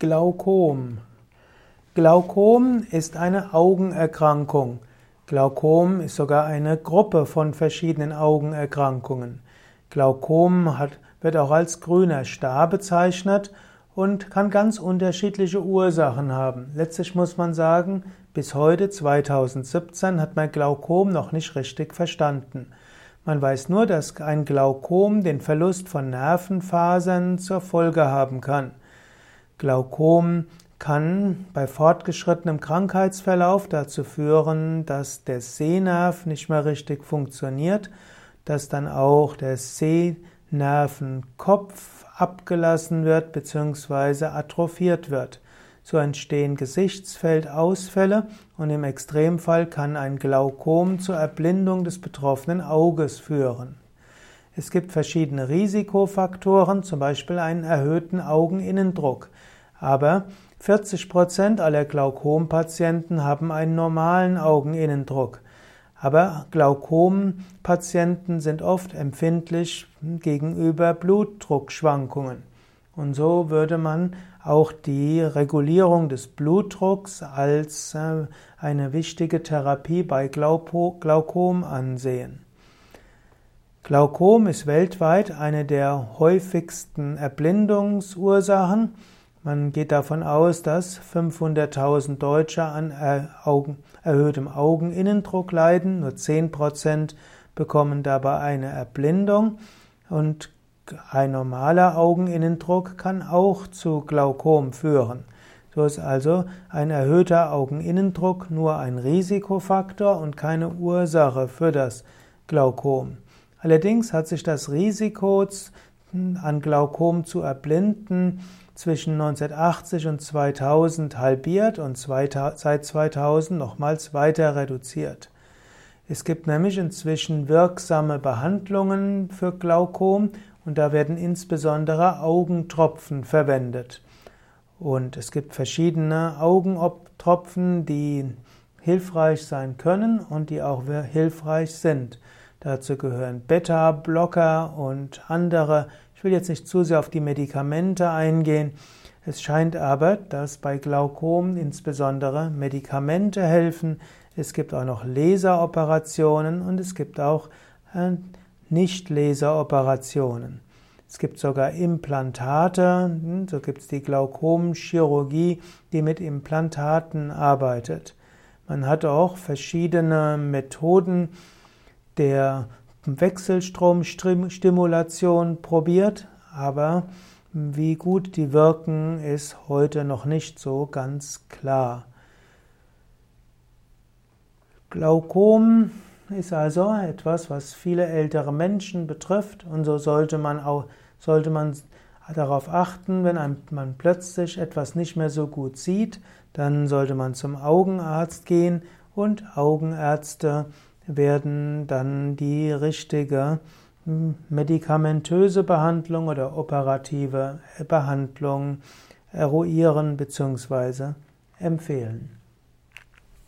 Glaukom. Glaukom ist eine Augenerkrankung. Glaukom ist sogar eine Gruppe von verschiedenen Augenerkrankungen. Glaukom hat, wird auch als grüner Star bezeichnet und kann ganz unterschiedliche Ursachen haben. Letztlich muss man sagen, bis heute 2017 hat man Glaukom noch nicht richtig verstanden. Man weiß nur, dass ein Glaukom den Verlust von Nervenfasern zur Folge haben kann. Glaukom kann bei fortgeschrittenem Krankheitsverlauf dazu führen, dass der Sehnerv nicht mehr richtig funktioniert, dass dann auch der Sehnervenkopf abgelassen wird bzw. atrophiert wird. So entstehen Gesichtsfeldausfälle und im Extremfall kann ein Glaukom zur Erblindung des betroffenen Auges führen. Es gibt verschiedene Risikofaktoren, zum Beispiel einen erhöhten Augeninnendruck. Aber 40 Prozent aller Glaukompatienten haben einen normalen Augeninnendruck. Aber Glaukompatienten sind oft empfindlich gegenüber Blutdruckschwankungen. Und so würde man auch die Regulierung des Blutdrucks als äh, eine wichtige Therapie bei Glaukom ansehen. Glaukom ist weltweit eine der häufigsten Erblindungsursachen. Man geht davon aus, dass 500.000 Deutsche an Augen, erhöhtem Augeninnendruck leiden. Nur 10% bekommen dabei eine Erblindung. Und ein normaler Augeninnendruck kann auch zu Glaukom führen. So ist also ein erhöhter Augeninnendruck nur ein Risikofaktor und keine Ursache für das Glaukom. Allerdings hat sich das Risiko an Glaukom zu erblinden zwischen 1980 und 2000 halbiert und seit 2000 nochmals weiter reduziert. Es gibt nämlich inzwischen wirksame Behandlungen für Glaukom und da werden insbesondere Augentropfen verwendet. Und es gibt verschiedene Augentropfen, die hilfreich sein können und die auch hilfreich sind. Dazu gehören Beta-Blocker und andere. Ich will jetzt nicht zu sehr auf die Medikamente eingehen. Es scheint aber, dass bei Glaukom insbesondere Medikamente helfen. Es gibt auch noch Laseroperationen und es gibt auch äh, Nicht-Laseroperationen. Es gibt sogar Implantate, hm, so gibt es die Glaukomchirurgie, die mit Implantaten arbeitet. Man hat auch verschiedene Methoden, der Wechselstromstimulation probiert, aber wie gut die wirken, ist heute noch nicht so ganz klar. Glaukom ist also etwas, was viele ältere Menschen betrifft und so sollte man auch sollte man darauf achten, wenn man plötzlich etwas nicht mehr so gut sieht, dann sollte man zum Augenarzt gehen und Augenärzte werden dann die richtige hm, medikamentöse Behandlung oder operative Behandlung eruieren bzw. empfehlen.